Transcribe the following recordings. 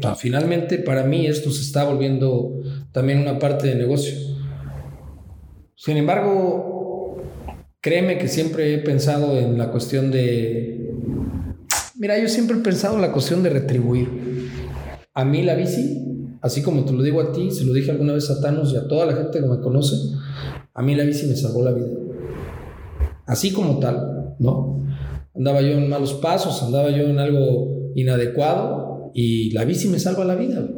Sí. finalmente, para mí, esto se está volviendo también una parte de negocio. Sin embargo, créeme que siempre he pensado en la cuestión de. Mira, yo siempre he pensado en la cuestión de retribuir. A mí la bici, así como te lo digo a ti, se lo dije alguna vez a Thanos y a toda la gente que me conoce, a mí la bici me salvó la vida. Así como tal, ¿no? andaba yo en malos pasos, andaba yo en algo inadecuado y la bici me salva la vida.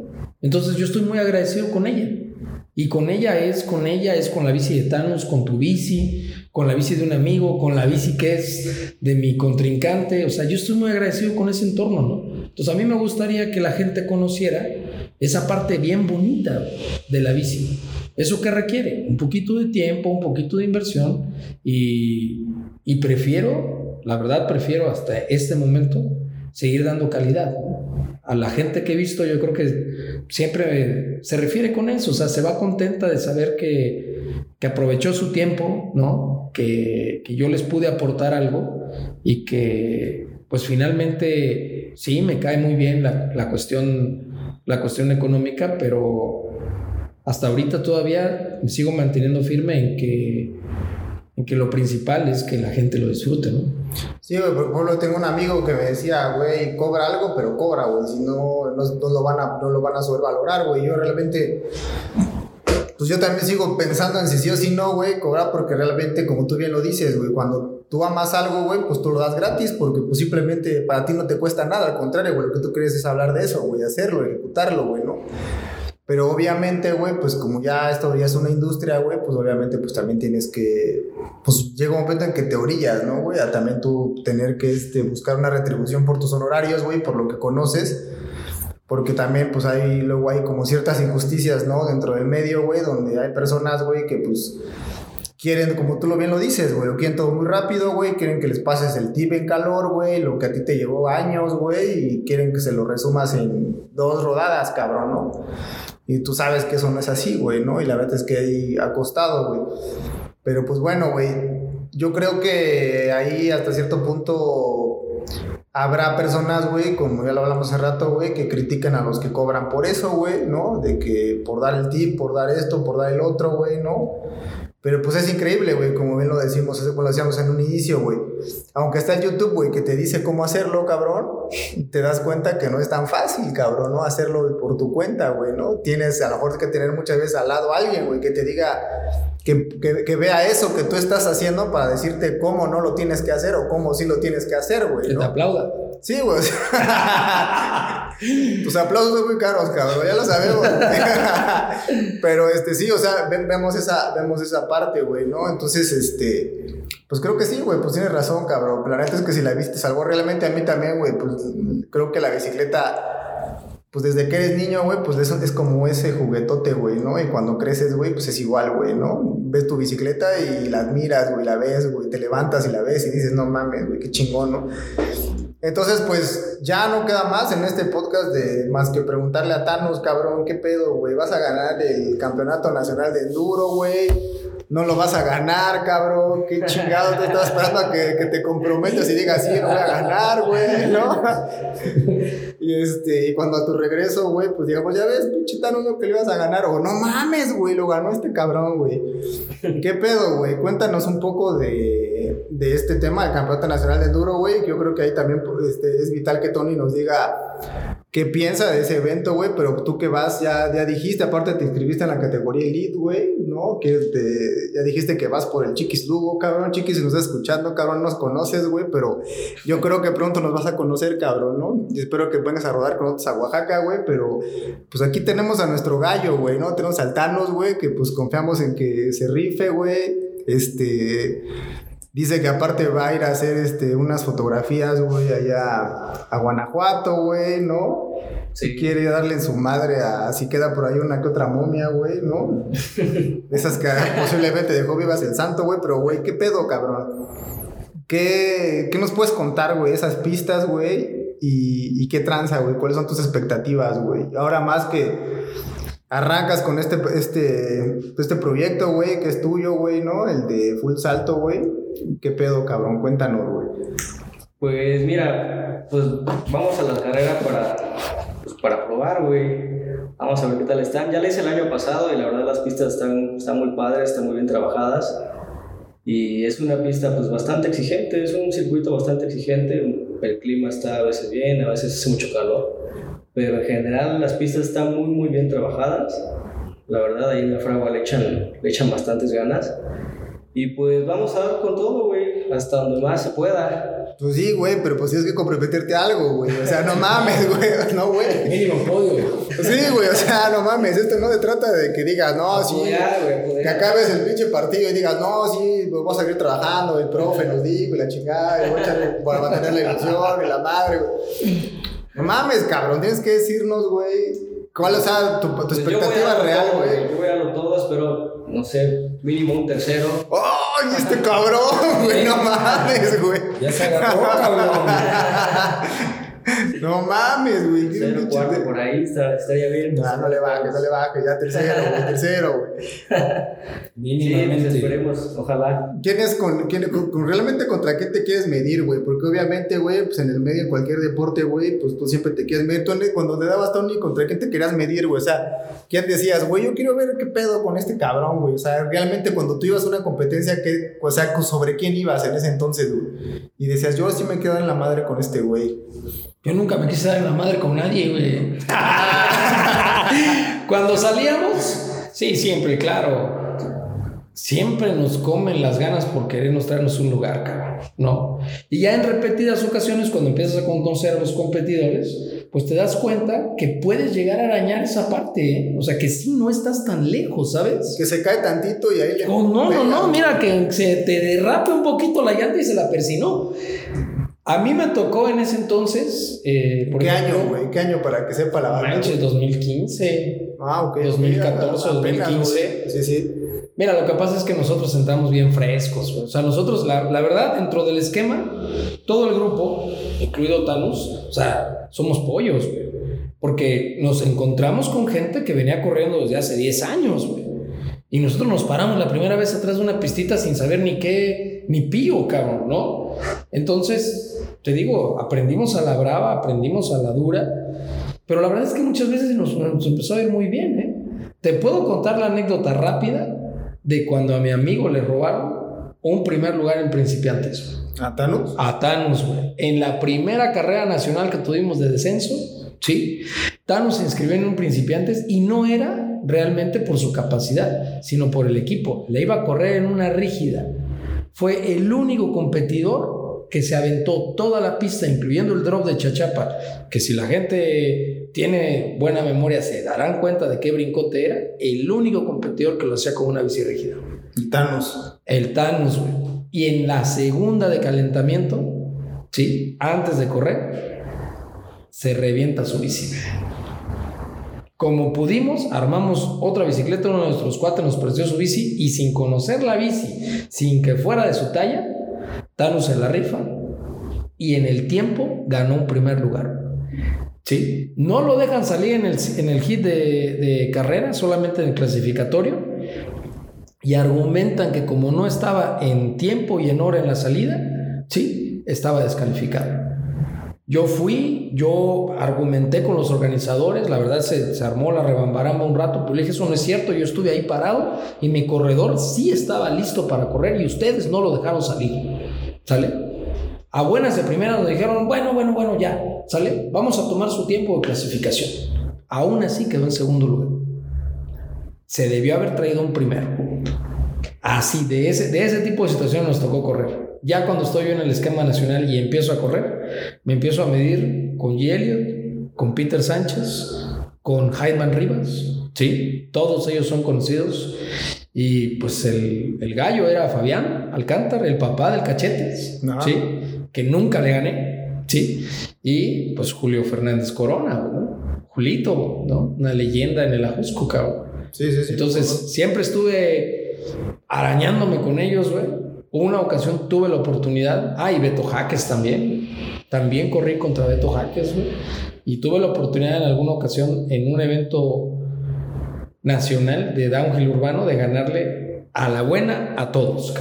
Entonces yo estoy muy agradecido con ella. Y con ella es, con ella es con la bici de Thanos, con tu bici, con la bici de un amigo, con la bici que es de mi contrincante. O sea, yo estoy muy agradecido con ese entorno, ¿no? Entonces a mí me gustaría que la gente conociera esa parte bien bonita de la bici. ¿Eso qué requiere? Un poquito de tiempo, un poquito de inversión y, y prefiero la verdad prefiero hasta este momento seguir dando calidad. A la gente que he visto yo creo que siempre se refiere con eso, o sea, se va contenta de saber que, que aprovechó su tiempo, ¿no? Que, que yo les pude aportar algo y que pues finalmente sí, me cae muy bien la, la cuestión, la cuestión económica, pero hasta ahorita todavía sigo manteniendo firme en que que lo principal es que la gente lo disfrute, ¿no? Sí, güey, por ejemplo, tengo un amigo que me decía, güey, cobra algo, pero cobra, güey, si no, no, lo van a, no lo van a sobrevalorar, güey. Yo realmente, pues yo también sigo pensando en si sí o si no, güey, cobrar porque realmente, como tú bien lo dices, güey, cuando tú amas algo, güey, pues tú lo das gratis porque pues simplemente para ti no te cuesta nada, al contrario, güey, lo que tú quieres es hablar de eso, güey, hacerlo, ejecutarlo, güey, ¿no? Pero obviamente, güey, pues como ya esto ya es una industria, güey, pues obviamente pues también tienes que, pues llega un momento en que te orillas, ¿no, güey? A también tú tener que este, buscar una retribución por tus honorarios, güey, por lo que conoces. Porque también, pues hay, luego hay como ciertas injusticias, ¿no? Dentro del medio, güey, donde hay personas, güey, que pues quieren, como tú lo bien lo dices, güey, lo quieren todo muy rápido, güey, quieren que les pases el tip en calor, güey, lo que a ti te llevó años, güey, y quieren que se lo resumas en dos rodadas, cabrón, ¿no? Y tú sabes que eso no es así, güey, ¿no? Y la verdad es que ahí ha costado, güey. Pero pues bueno, güey, yo creo que ahí hasta cierto punto habrá personas, güey, como ya lo hablamos hace rato, güey, que critican a los que cobran por eso, güey, ¿no? De que por dar el tip, por dar esto, por dar el otro, güey, ¿no? Pero pues es increíble, güey, como bien lo decimos, como lo decíamos en un inicio, güey. Aunque está el YouTube, güey, que te dice cómo hacerlo, cabrón, te das cuenta que no es tan fácil, cabrón, ¿no? Hacerlo por tu cuenta, güey, ¿no? Tienes a lo mejor que tener muchas veces al lado a alguien, güey, que te diga, que, que, que, vea eso que tú estás haciendo para decirte cómo no lo tienes que hacer o cómo sí lo tienes que hacer, güey. Que te aplauda. Sí, güey. Tus aplausos son muy caros, cabrón, ya lo sabemos. Pero este sí, o sea, vemos esa, vemos esa parte, güey, ¿no? Entonces, este, pues creo que sí, güey, pues tienes razón, cabrón. La neta es que si la viste salvó realmente a mí también, güey, pues creo que la bicicleta pues desde que eres niño, güey, pues es como ese juguetote, güey, ¿no? Y cuando creces, güey, pues es igual, güey, ¿no? Ves tu bicicleta y la admiras, güey, la ves, güey, te levantas y la ves y dices, no mames, güey, qué chingón, ¿no? Entonces, pues ya no queda más en este podcast de más que preguntarle a Thanos, cabrón, ¿qué pedo, güey? ¿Vas a ganar el campeonato nacional de enduro, güey? No lo vas a ganar, cabrón. Qué chingado te estás esperando a que, que te comprometas y digas, sí, no voy a ganar, güey, ¿no? y este, y cuando a tu regreso, güey, pues digamos, ya ves, pinche Thanos lo que le ibas a ganar. O no mames, güey, lo ganó este cabrón, güey. ¿Qué pedo, güey? Cuéntanos un poco de, de este tema del campeonato nacional de enduro, güey. Que yo creo que ahí también este, es vital que Tony nos diga qué piensa de ese evento, güey, pero tú que vas, ya, ya dijiste, aparte te inscribiste en la categoría Elite, güey, Que ya dijiste que vas por el Chiquis Lugo, cabrón, Chiquis, nos estás escuchando, cabrón, nos conoces, güey, pero yo creo que pronto nos vas a conocer, cabrón, ¿no? Y espero que vengas a rodar con nosotros a Oaxaca, güey, pero pues aquí tenemos a nuestro gallo, güey, ¿no? Tenemos al Thanos, güey, que pues confiamos en que se rife, güey, este Dice que aparte va a ir a hacer este, unas fotografías, güey, allá a Guanajuato, güey, ¿no? Sí. Quiere darle en su madre a. Si queda por ahí una que otra momia, güey, ¿no? Esas que posiblemente dejó vivas el santo, güey, pero, güey, ¿qué pedo, cabrón? ¿Qué, qué nos puedes contar, güey? Esas pistas, güey. Y, y qué tranza, güey. ¿Cuáles son tus expectativas, güey? Ahora más que arrancas con este, este, este proyecto, güey, que es tuyo, güey, ¿no? El de Full Salto, güey. ¿Qué pedo, cabrón? Cuéntanos, güey. Pues mira, pues vamos a la carrera para, para probar, güey. Vamos a ver qué tal están. Ya la hice el año pasado y la verdad las pistas están, están muy padres, están muy bien trabajadas. Y es una pista pues bastante exigente, es un circuito bastante exigente. El clima está a veces bien, a veces hace mucho calor. Pero en general las pistas están muy muy bien trabajadas. La verdad ahí en la fragua le echan, le echan bastantes ganas. Y pues vamos a dar con todo, güey, hasta donde más se pueda. Pues sí, güey, pero pues tienes que comprometerte a algo, güey. O sea, no mames, güey. No, güey. Mínimo podio. Sí, güey, o sea, no mames. Esto no se trata de que digas, no, sí. Güey. Que acabes el pinche partido y digas, no, sí, pues vamos a seguir trabajando, el profe nos dijo y la chingada, y voy a echarle para mantener la ilusión y la madre, güey. No mames, cabrón, tienes que decirnos, güey, cuál, sea, tu, tu Pues expectativa real, güey. Yo voy a darlo todo, espero, no sé, mínimo un tercero. ¡Ay, este cabrón, güey! No mames, güey. Ya se agarró, cabrón. No mames, güey. qué cuarto, de- por ahí está, estaría bien. No, no le bajes, no le bajes, ya tercero, güey, tercero, güey. Sí, Mínimamente. esperemos, ojalá. ¿Quién es con, quién, con- con- realmente contra quién te quieres medir, güey? Porque obviamente, güey, pues en el medio de cualquier deporte, güey, pues tú siempre te quieres medir. Tú cuando te dabas Tony, ¿contra quién te querías medir, güey? O sea, ¿quién decías, güey, yo quiero ver qué pedo con este cabrón, güey? O sea, realmente cuando tú ibas a una competencia, ¿qué, o sea, ¿sobre quién ibas en ese entonces, güey? Y decías, yo sí me quedo en la madre con este güey. Yo nunca me quise dar en la madre con nadie, güey. Cuando salíamos, sí, siempre, claro. Siempre nos comen las ganas por querernos traernos un lugar, cabrón. No. Y ya en repetidas ocasiones, cuando empiezas a conocer a los competidores, pues te das cuenta que puedes llegar a arañar esa parte, ¿eh? O sea, que sí no estás tan lejos, ¿sabes? Que se cae tantito y ahí le. Oh, no, no, no, mira que se te derrape un poquito la llanta y se la persinó. A mí me tocó en ese entonces. Eh, ¿Qué ejemplo, año, güey? ¿Qué año para que sepa la banda? Manches, 2015. Ah, ok. ok, 2014, apenas, 2015. güey. Sí, sí. Mira, lo que pasa es que nosotros entramos bien frescos. güey. O sea, nosotros, la, la verdad, dentro del esquema, todo el grupo, incluido Thanos, o sea, somos pollos, güey. Porque nos encontramos con gente que venía corriendo desde hace 10 años, güey. Y nosotros nos paramos la primera vez atrás de una pistita sin saber ni qué, ni pío, cabrón, ¿no? Entonces, te digo, aprendimos a la brava, aprendimos a la dura, pero la verdad es que muchas veces nos, nos empezó a ir muy bien, ¿eh? Te puedo contar la anécdota rápida de cuando a mi amigo le robaron un primer lugar en principiantes. ¿A Thanos? A Thanos, güey. En la primera carrera nacional que tuvimos de descenso, sí, Thanos se inscribió en un principiantes y no era realmente por su capacidad, sino por el equipo. Le iba a correr en una rígida. Fue el único competidor que se aventó toda la pista, incluyendo el drop de Chachapa, que si la gente tiene buena memoria se darán cuenta de qué brincote era, el único competidor que lo hacía con una bici rígida. Y Thanos. El Thanos, güey. Y en la segunda de calentamiento, sí, antes de correr, se revienta su bici. Como pudimos, armamos otra bicicleta, uno de nuestros cuates nos prestó su bici y sin conocer la bici, sin que fuera de su talla, Thanos se la rifa y en el tiempo ganó un primer lugar. Sí, no lo dejan salir en el, en el hit de, de carrera, solamente en el clasificatorio y argumentan que como no estaba en tiempo y en hora en la salida, sí, estaba descalificado. Yo fui, yo argumenté con los organizadores, la verdad se, se armó la rebambaramba un rato, pero le dije, eso no es cierto, yo estuve ahí parado y mi corredor sí estaba listo para correr y ustedes no lo dejaron salir, ¿sale? A buenas de primera nos dijeron, bueno, bueno, bueno, ya, ¿sale? Vamos a tomar su tiempo de clasificación. Aún así quedó en segundo lugar. Se debió haber traído un primero. Así, de ese, de ese tipo de situación nos tocó correr. Ya cuando estoy yo en el esquema nacional y empiezo a correr, me empiezo a medir con G. Con Peter Sánchez, con Jaime Rivas, ¿sí? Todos ellos son conocidos. Y pues el, el gallo era Fabián Alcántara, el papá del cachete, Ajá. ¿sí? Que nunca le gané, ¿sí? Y pues Julio Fernández Corona, ¿no? Julito, ¿no? Una leyenda en el Ajusco, cabrón. Sí, sí, sí. Entonces, siempre estuve arañándome con ellos, güey. Una ocasión tuve la oportunidad. Ah, y Beto Jaques también. También corrí contra Beto Jaques, güey. Y tuve la oportunidad en alguna ocasión en un evento nacional de downhill urbano de ganarle a la buena a todos.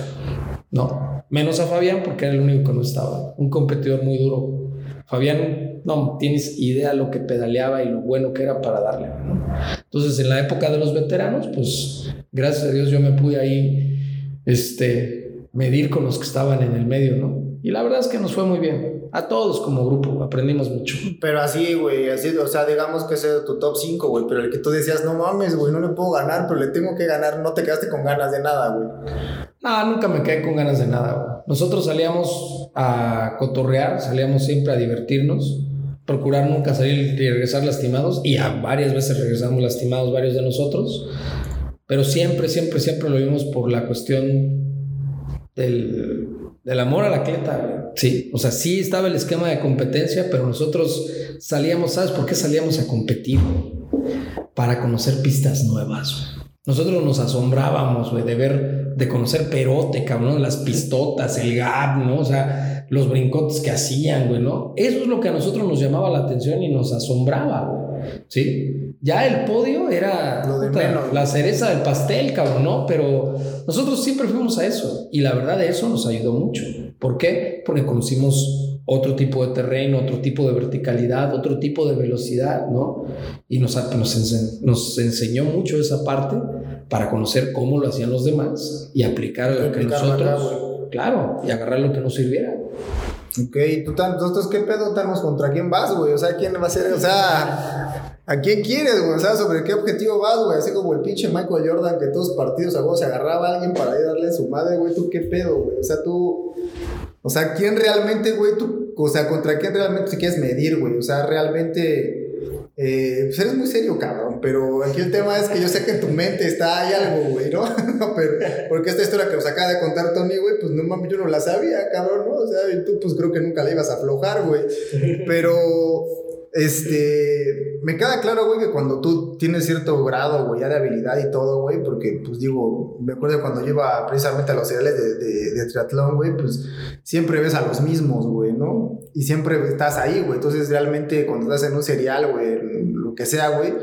No, menos a Fabián porque era el único que no estaba. Un competidor muy duro. Fabián, no tienes idea lo que pedaleaba y lo bueno que era para darle. ¿no? Entonces, en la época de los veteranos, pues gracias a Dios yo me pude ahí este, medir con los que estaban en el medio, ¿no? Y la verdad es que nos fue muy bien. A todos como grupo aprendimos mucho. Pero así, güey, así, o sea, digamos que ese es tu top 5, güey, pero el que tú decías, no mames, güey, no le puedo ganar, pero le tengo que ganar, no te quedaste con ganas de nada, güey. No, nunca me quedé con ganas de nada. güey. Nosotros salíamos a cotorrear, salíamos siempre a divertirnos, procurar nunca salir y regresar lastimados, y a varias veces regresamos lastimados varios de nosotros, pero siempre, siempre, siempre lo vimos por la cuestión del, del amor al atleta. Sí, o sea, sí estaba el esquema de competencia, pero nosotros salíamos, ¿sabes por qué salíamos a competir? Para conocer pistas nuevas. Nosotros nos asombrábamos, güey, de ver, de conocer Perote, cabrón, las pistotas, el gap, ¿no? O sea, los brincotes que hacían, güey, ¿no? Eso es lo que a nosotros nos llamaba la atención y nos asombraba, güey. ¿Sí? Ya el podio era Lo de puta, menos. la cereza del pastel, cabrón, ¿no? Pero nosotros siempre fuimos a eso y la verdad eso nos ayudó mucho. ¿Por qué? Porque conocimos otro tipo de terreno, otro tipo de verticalidad, otro tipo de velocidad, ¿no? Y nos, nos, ense- nos enseñó mucho esa parte para conocer cómo lo hacían los demás y aplicar lo que nosotros, claro, y agarrar lo que nos sirviera. Ok, ¿tú tan, nosotros qué pedo estamos contra quién vas, güey? O sea, ¿quién va a ser? O sea, ¿a quién quieres, güey? O sea, ¿sobre qué objetivo vas, güey? Así como el pinche Michael Jordan que todos partidos a se agarraba a alguien para ir a darle a su madre, güey. ¿Tú qué pedo, güey? O sea, tú... O sea, ¿quién realmente, güey? Tú, o sea, ¿contra quién realmente te quieres medir, güey? O sea, realmente... Eh, pues eres muy serio, cabrón, pero aquí el tema es que yo sé que en tu mente está ahí algo, güey, ¿no? pero, porque esta historia que nos acaba de contar Tony, güey, pues no mames, yo no la sabía, cabrón, ¿no? O sea, y tú pues creo que nunca la ibas a aflojar, güey. Pero, este, me queda claro, güey, que cuando tú tienes cierto grado, güey, ya de habilidad y todo, güey, porque, pues digo, me acuerdo cuando yo iba precisamente a los seriales de, de, de triatlón, güey, pues siempre ves a los mismos, güey, ¿no? Y siempre estás ahí, güey. Entonces, realmente, cuando estás en un serial, güey, que sea, güey,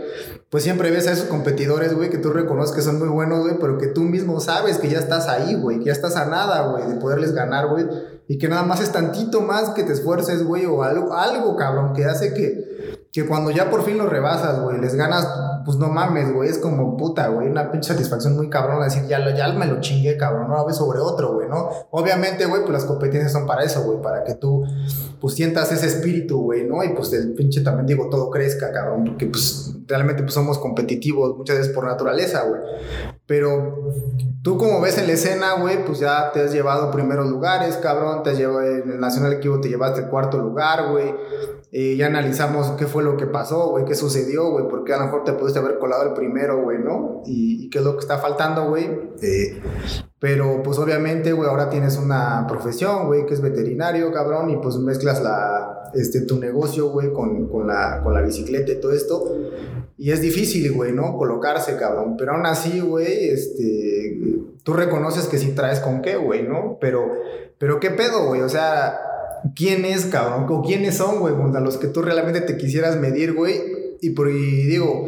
pues siempre ves a esos competidores, güey, que tú reconoces que son muy buenos, güey, pero que tú mismo sabes que ya estás ahí, güey, que ya estás a nada, güey, de poderles ganar, güey, y que nada más es tantito más que te esfuerces, güey, o algo, algo, cabrón, que hace que, que cuando ya por fin lo rebasas, güey, les ganas, pues no mames, güey, es como puta, güey, una pinche satisfacción muy cabrón, decir, ya, lo- ya me lo chingué, cabrón, no ves sobre otro, güey, ¿no? Obviamente, güey, pues las competencias son para eso, güey, para que tú, pues sientas ese espíritu, güey, ¿no? Y pues el pinche también, digo, todo crezca, cabrón, porque pues realmente pues somos competitivos muchas veces por naturaleza, güey. Pero tú como ves en la escena, güey, pues ya te has llevado primeros lugares, cabrón, te has llevado en el Nacional Equipo, te llevaste el cuarto lugar, güey. Eh, ya analizamos qué fue lo que pasó, güey, qué sucedió, güey, porque a lo mejor te pudiste haber colado el primero, güey, ¿no? Y, qué es lo que está faltando, güey. Eh, pero pues obviamente, güey, ahora tienes una profesión, güey, que es veterinario, cabrón, y pues mezclas la, este, tu negocio, güey, con, con, la, con la bicicleta y todo esto. Y es difícil, güey, ¿no? Colocarse, cabrón. Pero aún así, güey, este, tú reconoces que sí traes con qué, güey, ¿no? Pero, pero qué pedo, güey, o sea, ¿quién es, cabrón? ¿O quiénes son, güey, a los que tú realmente te quisieras medir, güey? Y, por, y digo,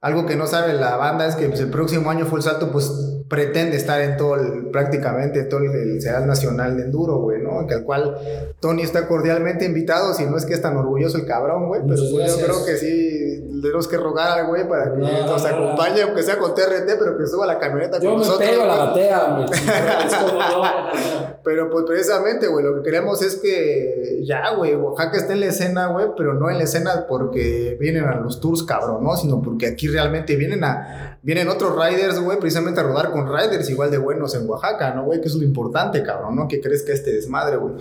algo que no sabe la banda es que pues, el próximo año Full Salto, pues pretende estar en todo el, prácticamente todo el, el Nacional de Enduro, güey, ¿no? Que al cual Tony está cordialmente invitado, si no es que es tan orgulloso el cabrón, güey, pero pues, yo creo que sí, tenemos que rogar al güey para que No, nos no, no. acompañe, aunque sea con TRT, pero que suba la camioneta Yo con me nosotros. pego a la güey. batea, no. Pero pues precisamente, güey, lo que queremos es que ya, güey, Oaxaca esté en la escena, güey, pero no en la escena porque vienen a los tours, cabrón, ¿no? Sino porque aquí realmente vienen a, vienen otros riders, güey, precisamente a rodar con riders igual de buenos en Oaxaca, ¿no, güey? Que es lo importante, cabrón, ¿no? Que que este desmadre, güey.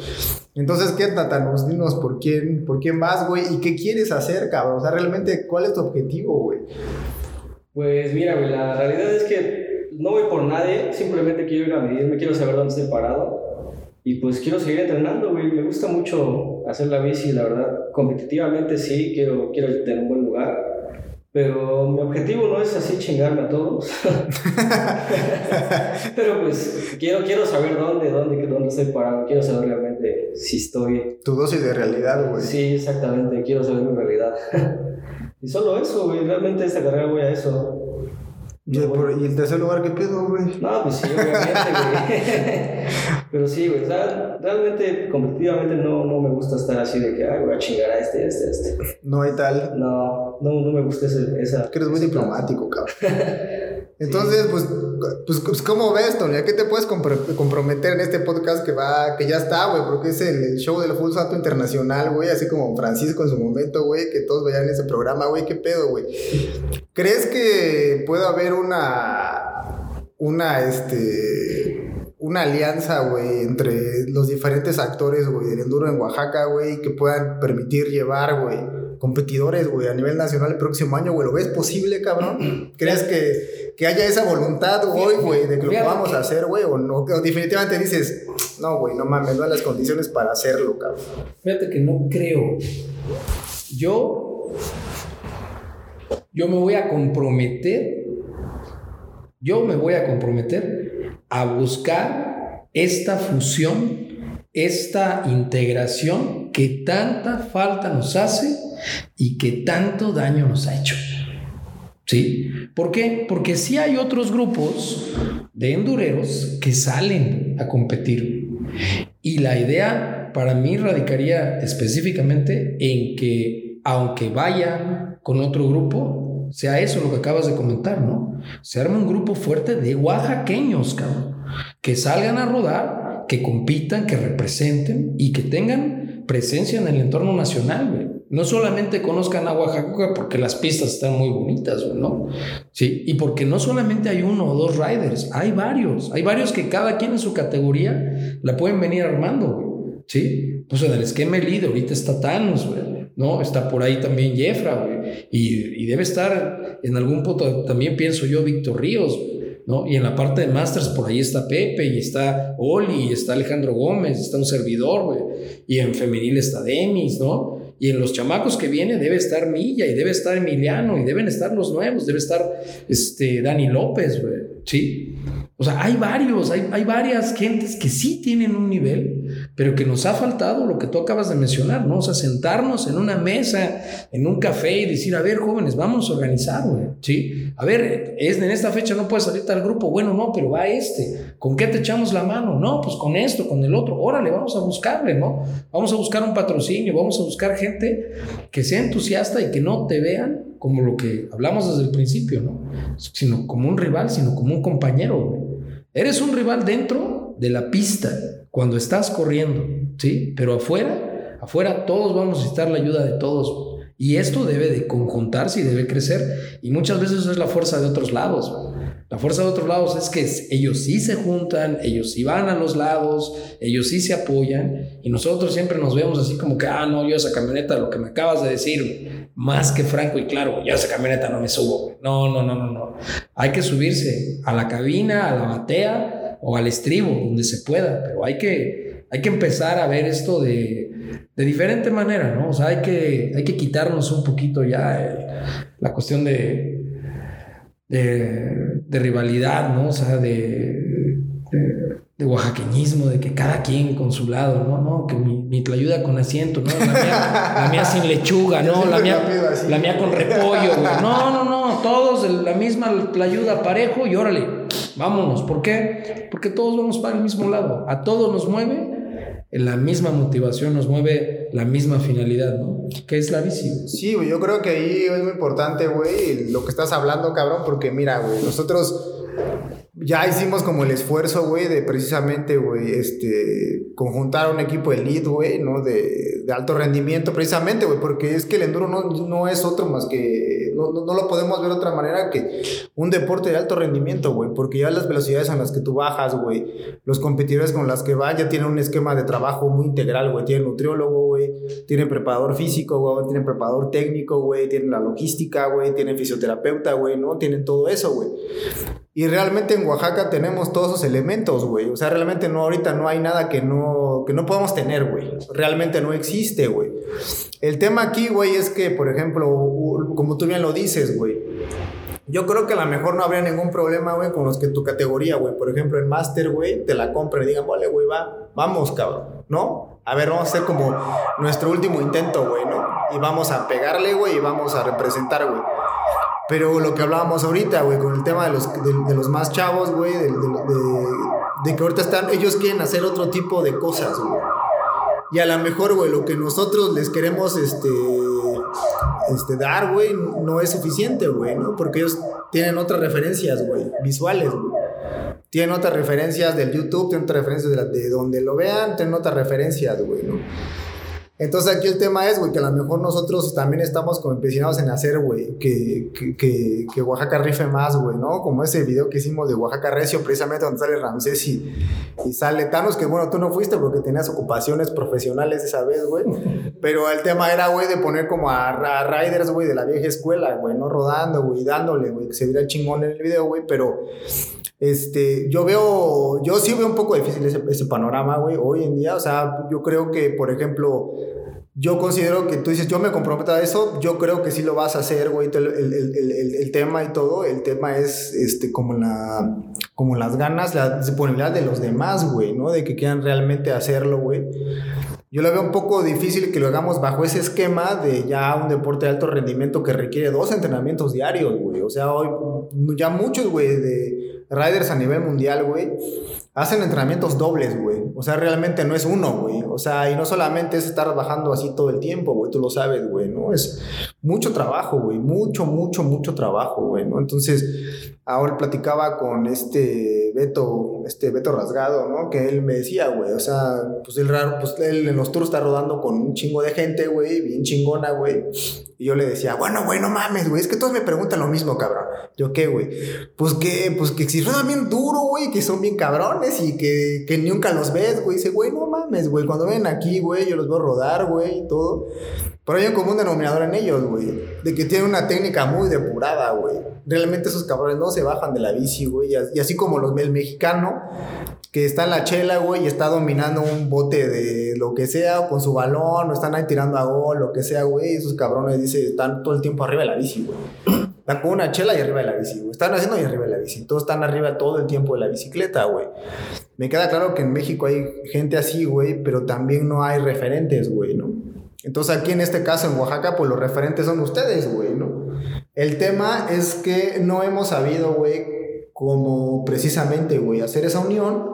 Entonces, ¿qué, Tatanos? Dinos por quién, por quién vas, güey, y qué quieres hacer, cabrón. O sea, realmente, ¿cuál es tu objetivo, güey? Pues mira, güey, la realidad es que no voy por nadie, simplemente quiero ir a medirme, quiero saber dónde estoy parado. Y pues quiero seguir entrenando, güey. Me gusta mucho hacer la bici, la verdad. Competitivamente sí, quiero, quiero tener un buen lugar. Pero mi objetivo no es así chingarme a todos. Pero pues quiero, quiero saber dónde, dónde, dónde estoy parado. Quiero saber realmente si estoy. Tu dosis de realidad, güey. Sí, exactamente. Quiero saber mi realidad. y solo eso, güey. Realmente esta carrera voy a eso. ¿Y, por- y el tercer lugar qué pedo, güey? No, pues sí, obviamente, güey. Pero sí, güey. o sea, realmente, competitivamente, no, no me gusta estar así de que, ay, voy a chingar a este, a este, a este. No hay tal. No, no, no me gusta ese, esa. Que eres muy diplomático, cabrón. Entonces, pues, pues, pues, ¿cómo ves, Tony? ¿A qué te puedes compro- comprometer en este podcast que va, que ya está, güey? Porque es el, show del Full Salto Internacional, güey, así como Francisco en su momento, güey, que todos veían ese programa, güey, ¿qué pedo, güey? ¿Crees que puede haber una, una, este, una alianza, güey, entre los diferentes actores, güey, del enduro en Oaxaca, güey, que puedan permitir llevar, güey, competidores, güey, a nivel nacional el próximo año, güey? ¿Lo ves posible, cabrón? ¿Crees que, que haya esa voluntad hoy, güey, de que lo podamos que- hacer, güey? O no, o definitivamente dices, no, güey, no mames, no hay las condiciones para hacerlo, cabrón. Fíjate que no creo. Yo, yo me voy a comprometer, yo me voy a comprometer a buscar esta fusión, esta integración que tanta falta nos hace y que tanto daño nos ha hecho. ¿Sí? ¿Por qué? Porque sí hay otros grupos de endureros que salen a competir. Y la idea para mí radicaría específicamente en que aunque vaya con otro grupo, sea eso lo que acabas de comentar, ¿no? Se arma un grupo fuerte de oaxaqueños, cabrón, que salgan a rodar, que compitan, que representen y que tengan presencia en el entorno nacional, güey. No solamente conozcan a Oaxaca porque las pistas están muy bonitas, ¿no? Sí, y porque no solamente hay uno o dos riders, hay varios, hay varios que cada quien en su categoría la pueden venir armando, ¿sí? Pues en el esquema elite ahorita está Thanos, güey, ¿no? Está por ahí también Jeffra, güey, y, debe estar en algún punto también pienso yo Víctor Ríos, ¿no? Y en la parte de Masters por ahí está Pepe, y está Oli, y está Alejandro Gómez, está un servidor, y en femenil está Demis, ¿no? Y en los chamacos que viene debe estar Milla y debe estar Emiliano y deben estar los nuevos, debe estar este, Dani López, güey. Sí. O sea, hay varios, hay, hay varias gentes que sí tienen un nivel, pero que nos ha faltado lo que tú acabas de mencionar, ¿no? O sea, sentarnos en una mesa, en un café y decir, a ver, jóvenes, vamos a organizar, güey. Sí. A ver, es, en esta fecha no puede salir tal grupo, bueno, no, pero va este. ¿Con qué te echamos la mano? No, pues con esto, con el otro. Órale, vamos a buscarle, ¿no? Vamos a buscar un patrocinio, vamos a buscar gente que sea entusiasta y que no te vean como lo que hablamos desde el principio, ¿no? Sino como un rival, sino como un compañero, güey. Eres un rival dentro de la pista cuando estás corriendo, ¿sí? Pero afuera, afuera todos vamos a necesitar la ayuda de todos. Y esto debe de conjuntarse y debe crecer. Y muchas veces es la fuerza de otros lados. La fuerza de otros lados es que ellos sí se juntan, ellos sí van a los lados, ellos sí se apoyan y nosotros siempre nos vemos así como que, ah, no, yo esa camioneta, lo que me acabas de decir, más que franco y claro, yo a esa camioneta no me subo. No, no, no, no, no. Hay que subirse a la cabina, a la batea o al estribo, donde se pueda, pero hay que, hay que empezar a ver esto de, de diferente manera, ¿no? O sea, hay que, hay que quitarnos un poquito ya eh, la cuestión de, de, rivalidad, ¿no? O sea, de, de oaxaqueñismo, de que cada quien con su lado, ¿no? No, que mi, mi tlayuda con asiento, ¿no? La mía, la mía sin lechuga, ¿no? La mía, la mía con repollo, güey. No, no, no, todos de la misma tlayuda parejo y órale, vámonos. ¿Por qué? Porque todos vamos para el mismo lado. A todos nos mueve la misma motivación, nos mueve la misma finalidad, ¿no? Que es la bici. Sí, güey, yo creo que ahí es muy importante, güey, lo que estás hablando, cabrón, porque mira, güey, nosotros ya hicimos como el esfuerzo, güey, de precisamente, güey, este, conjuntar un equipo elite, güey, ¿no? De, alto rendimiento, precisamente, güey, porque es que el enduro no, no es otro más que, no, no, lo podemos ver de otra manera que un deporte de alto rendimiento, güey, porque ya las velocidades a las que tú bajas, güey, los competidores con las que van ya tienen un esquema de trabajo muy integral, güey, tienen nutriólogo, güey, tienen preparador físico, güey, tienen preparador técnico, güey, tienen la logística, güey, tienen fisioterapeuta, güey, ¿no? Tienen todo eso, güey. Y realmente en Oaxaca tenemos todos esos elementos, güey. O sea, realmente no, ahorita no hay nada que no, que no podamos tener, güey. Realmente no existe, güey. El tema aquí, güey, es que, por ejemplo, como tú bien lo dices, güey. Yo creo que a lo mejor no habría ningún problema, güey, con los que tu categoría, güey. Por ejemplo, el Master, güey, te la compren y digan, vale, güey, va, vamos, cabrón, ¿no? A ver, vamos a hacer como nuestro último intento, güey, ¿no? Y vamos a pegarle, güey, y vamos a representar, güey. Pero lo que hablábamos ahorita, güey, con el tema de los, de, los más chavos, güey, de, de, que ahorita están, ellos quieren hacer otro tipo de cosas, güey. Y a lo mejor, güey, lo que nosotros les queremos, este, este, dar, güey, no es suficiente, güey, ¿no? Porque ellos tienen otras referencias, güey, visuales, güey. Tienen otras referencias del YouTube, tienen otras referencias de, de donde lo vean, tienen otras referencias, güey, ¿no? Entonces aquí el tema es, güey, que a lo mejor nosotros también estamos como empecinados en hacer, güey, que, que, que, Oaxaca rife más, güey, ¿no? Como ese video que hicimos de Oaxaca Recio, precisamente donde sale Ramsés y, y sale Thanos, que bueno, tú no fuiste porque tenías ocupaciones profesionales esa vez, güey. Pero el tema era, güey, de poner como a, riders, güey, de la vieja escuela, güey, ¿no? Rodando, güey, dándole, güey, que se viera chingón en el video, güey, pero... Este, yo veo, yo sí veo un poco difícil ese, ese panorama, güey, hoy en día. O sea, yo creo que, por ejemplo, yo considero que tú dices, yo me comprometo a eso, yo creo que sí lo vas a hacer, güey, el, el, el, el, tema y todo, el tema es este, como, la, como las ganas, la disponibilidad de los demás, güey, ¿no? De que quieran realmente hacerlo, güey. Yo lo veo un poco difícil que lo hagamos bajo ese esquema de ya un deporte de alto rendimiento que requiere dos entrenamientos diarios, güey. O sea, hoy ya muchos, güey, de riders a nivel mundial, güey, hacen entrenamientos dobles, güey. O sea, realmente no es uno, güey. O sea, y no solamente es estar bajando así todo el tiempo, güey. Tú lo sabes, güey, ¿no? Es mucho trabajo, güey. Mucho, mucho, mucho trabajo, güey, ¿no? Entonces, ahora platicaba con este Beto, este Beto Rasgado, ¿no? Que él me decía, güey, o sea, pues él raro, pues él en los tours está rodando con un chingo de gente, güey, bien chingona, güey. Y yo le decía, bueno, güey, no mames, güey, es que todos me preguntan lo mismo, cabrón. Yo, ¿qué, güey? Pues que, pues que si rodan bien duro, güey, que son bien cabrones y que, que nunca los ves, güey. Dice, güey, no mames, güey, cuando ven aquí, güey, yo los veo rodar, güey, y todo. Pero hay un común denominador en ellos, güey. De que tienen una técnica muy depurada, güey. Realmente esos cabrones no se bajan de la bici, güey. Y así como los, el mexicano, que está en la chela, güey, y está dominando un bote de lo que sea, o con su balón, o están ahí tirando a gol, lo que sea, güey. Esos cabrones, dice, están todo el tiempo arriba de la bici, güey. Están con una chela y arriba de la bici, güey. Están haciendo y arriba de la bici. Todos están arriba todo el tiempo de la bicicleta, güey. Me queda claro que en México hay gente así, güey, pero también no hay referentes, güey, ¿no? Entonces aquí en este caso en Oaxaca, pues los referentes son ustedes, güey, ¿no? El tema es que no hemos sabido, güey, como precisamente, güey, hacer esa unión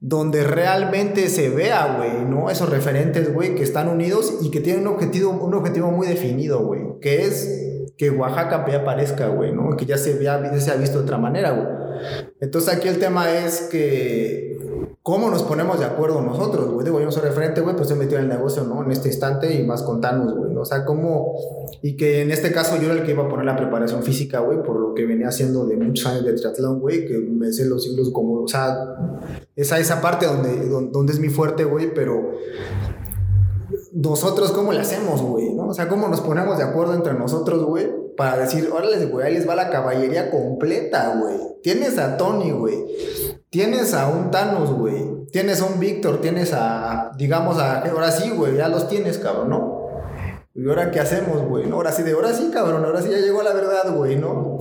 donde realmente se vea, güey, ¿no? Esos referentes, güey, que están unidos y que tienen un objetivo, un objetivo muy definido, güey, que es que Oaxaca ya aparezca, güey, ¿no? Que ya se, vea, ya se ha visto de otra manera, güey. Entonces aquí el tema es que ¿Cómo nos ponemos de acuerdo nosotros, güey? Digo, yo no soy referente, güey, pues he metido en el negocio, ¿no? En este instante y más contarnos, güey. O sea, cómo... Y que en este caso yo era el que iba a poner la preparación física, güey, por lo que venía haciendo de muchos años de triatlón, güey, que me sé los siglos como... O sea, esa, esa parte donde, donde, es mi fuerte, güey, pero nosotros cómo le hacemos, güey, ¿no? O sea, cómo nos ponemos de acuerdo entre nosotros, güey, para decir, órale, güey, ahí les va la caballería completa, güey. Tienes a Tony, güey. Tienes a un Thanos, güey. Tienes a un Víctor, tienes a, digamos, a, ahora sí, güey, ya los tienes, cabrón, ¿no? ¿Y ahora qué hacemos, güey? Ahora sí, de ahora sí, cabrón, ahora sí ya llegó la verdad, güey, ¿no?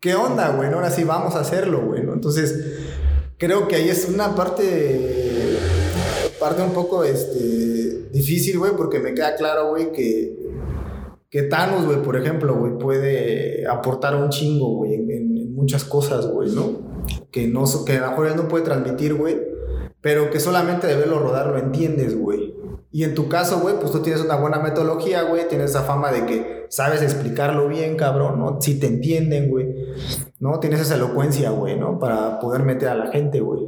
¿Qué onda, güey? Ahora sí vamos a hacerlo, güey, ¿no? Entonces, creo que ahí es una parte, parte un poco, este, difícil, güey, porque me queda claro, güey, que, que Thanos, güey, por ejemplo, güey, puede aportar un chingo, güey, en muchas cosas, güey, ¿no? Que, no, que a lo mejor él no puede transmitir, güey, pero que solamente de verlo rodar lo entiendes, güey. Y en tu caso, güey, pues tú tienes una buena metodología, güey, tienes esa fama de que sabes explicarlo bien, cabrón, ¿no? Si te entienden, güey, ¿no? Tienes esa elocuencia, güey, ¿no? Para poder meter a la gente, güey.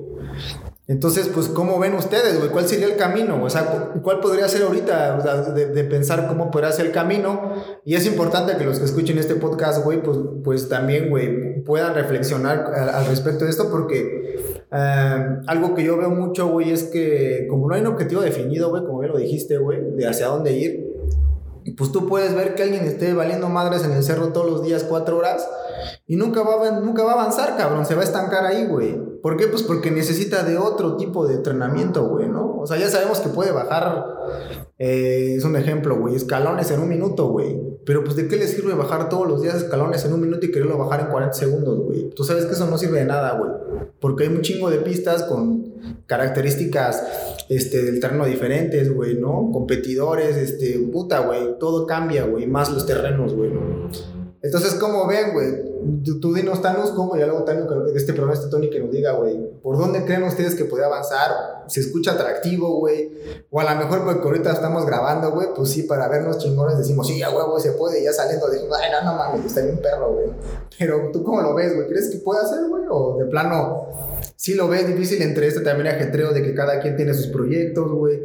Entonces, pues, ¿cómo ven ustedes, güey? ¿Cuál sería el camino? O sea, ¿cuál podría ser ahorita de, pensar cómo podría ser el camino? Y es importante que los que escuchen este podcast, güey, pues, pues también, güey, puedan reflexionar al, respecto de esto, porque eh, algo que yo veo mucho, güey, es que como no hay un objetivo definido, güey, como ya lo dijiste, güey, de hacia dónde ir, pues tú puedes ver que alguien esté valiendo madres en el cerro todos los días cuatro horas y nunca va, nunca va a avanzar, cabrón. Se va a estancar ahí, güey. ¿Por qué? Pues porque necesita de otro tipo de entrenamiento, güey, ¿no? O sea, ya sabemos que puede bajar, eh, es un ejemplo, güey, escalones en un minuto, güey. Pero pues de qué le sirve bajar todos los días escalones en un minuto y quererlo bajar en 40 segundos, güey. Tú sabes que eso no sirve de nada, güey. Porque hay un chingo de pistas con características este, del terreno diferentes, güey, ¿no? Competidores, este, puta, güey. Todo cambia, güey. Más los terrenos, güey, ¿no? Entonces, ¿cómo ven, güey? Tú, dinos, Thanos, ¿cómo? Y luego Thanos, este programa, este Tony, que nos diga, güey, ¿por dónde creen ustedes que puede avanzar? ¿Se escucha atractivo, güey? O a lo mejor porque ahorita estamos grabando, güey, pues sí, para vernos chingones decimos, sí, ya, huevo, se puede, ya saliendo decimos, ay, no, no mames, está bien perro, güey. Pero tú, ¿cómo lo ves, güey? ¿Crees que puede hacer, güey? O de plano, sí lo ves difícil entre este también ajetreo de que cada quien tiene sus proyectos, güey.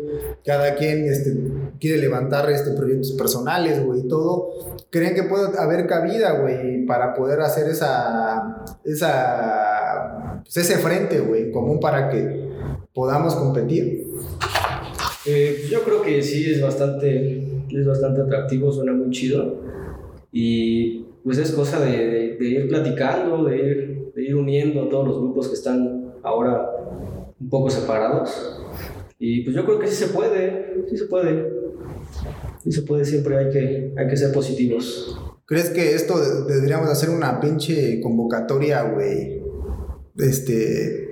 Cada quien este, quiere levantar este, proyectos personales, güey, y todo. ¿Creen que puede haber cabida, güey, para poder hacer esa, esa, pues ese frente, güey, común para que podamos competir? Eh, yo creo que sí es bastante, es bastante atractivo, suena muy chido. Y pues es cosa de, de, ir platicando, de ir, de ir uniendo a todos los grupos que están ahora un poco separados. Y pues yo creo que sí se puede, sí se puede. Sí se puede, siempre hay que, hay que ser positivos. ¿Crees que esto deberíamos hacer una pinche convocatoria, güey? Este,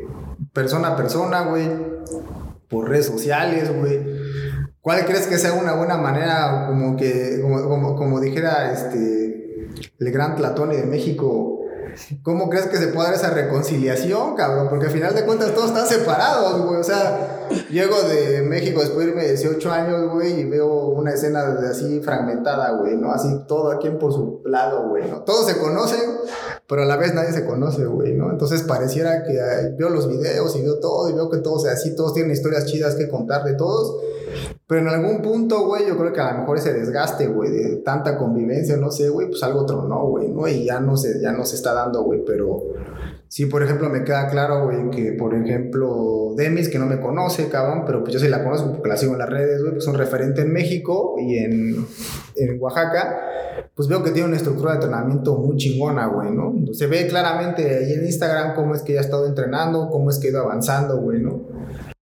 persona a persona, güey, por redes sociales, güey. ¿Cuál crees que sea una buena manera, como que, como, como, como dijera este, el gran Platón de México, ¿Cómo crees que se puede dar esa reconciliación, cabrón? Porque al final de cuentas todos están separados, güey. O sea, llego de México después de irme 18 años, güey, y veo una escena así fragmentada, güey, ¿no? Así todo aquí por su lado, güey, ¿no? Todos se conocen, pero a la vez nadie se conoce, güey, ¿no? Entonces pareciera que veo los videos y veo todo y veo que todos así, todos tienen historias chidas que contar de todos. Pero en algún punto, güey, yo creo que a lo mejor ese desgaste, güey, de tanta convivencia, no sé, güey, pues algo tronó, güey, ¿no? Y ya no se, ya no se está dando, güey, pero sí, por ejemplo, me queda claro, güey, que, por ejemplo, Demis, que no me conoce, cabrón, pero pues yo sí la conozco porque la sigo en las redes, güey, pues es un referente en México y en, en Oaxaca, pues veo que tiene una estructura de entrenamiento muy chingona, güey, ¿no? Se ve claramente ahí en Instagram cómo es que ya ha estado entrenando, cómo es que ha ido avanzando, güey, ¿no?